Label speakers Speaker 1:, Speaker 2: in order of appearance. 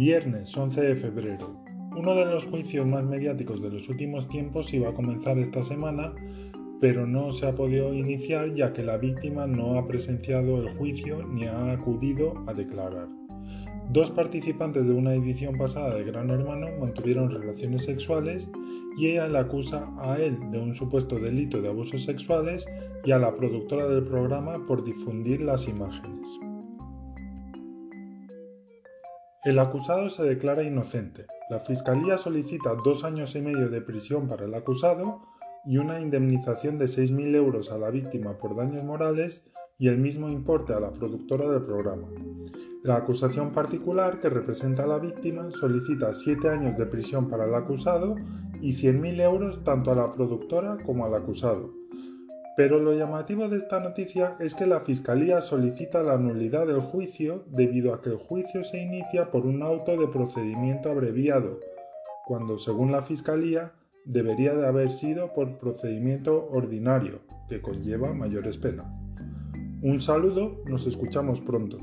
Speaker 1: Viernes 11 de febrero. Uno de los juicios más mediáticos de los últimos tiempos iba a comenzar esta semana, pero no se ha podido iniciar ya que la víctima no ha presenciado el juicio ni ha acudido a declarar. Dos participantes de una edición pasada de Gran Hermano mantuvieron relaciones sexuales y ella le acusa a él de un supuesto delito de abusos sexuales y a la productora del programa por difundir las imágenes. El acusado se declara inocente. La Fiscalía solicita dos años y medio de prisión para el acusado y una indemnización de 6.000 euros a la víctima por daños morales y el mismo importe a la productora del programa. La acusación particular que representa a la víctima solicita 7 años de prisión para el acusado y 100.000 euros tanto a la productora como al acusado. Pero lo llamativo de esta noticia es que la Fiscalía solicita la nulidad del juicio debido a que el juicio se inicia por un auto de procedimiento abreviado, cuando según la Fiscalía debería de haber sido por procedimiento ordinario, que conlleva mayores penas. Un saludo, nos escuchamos pronto.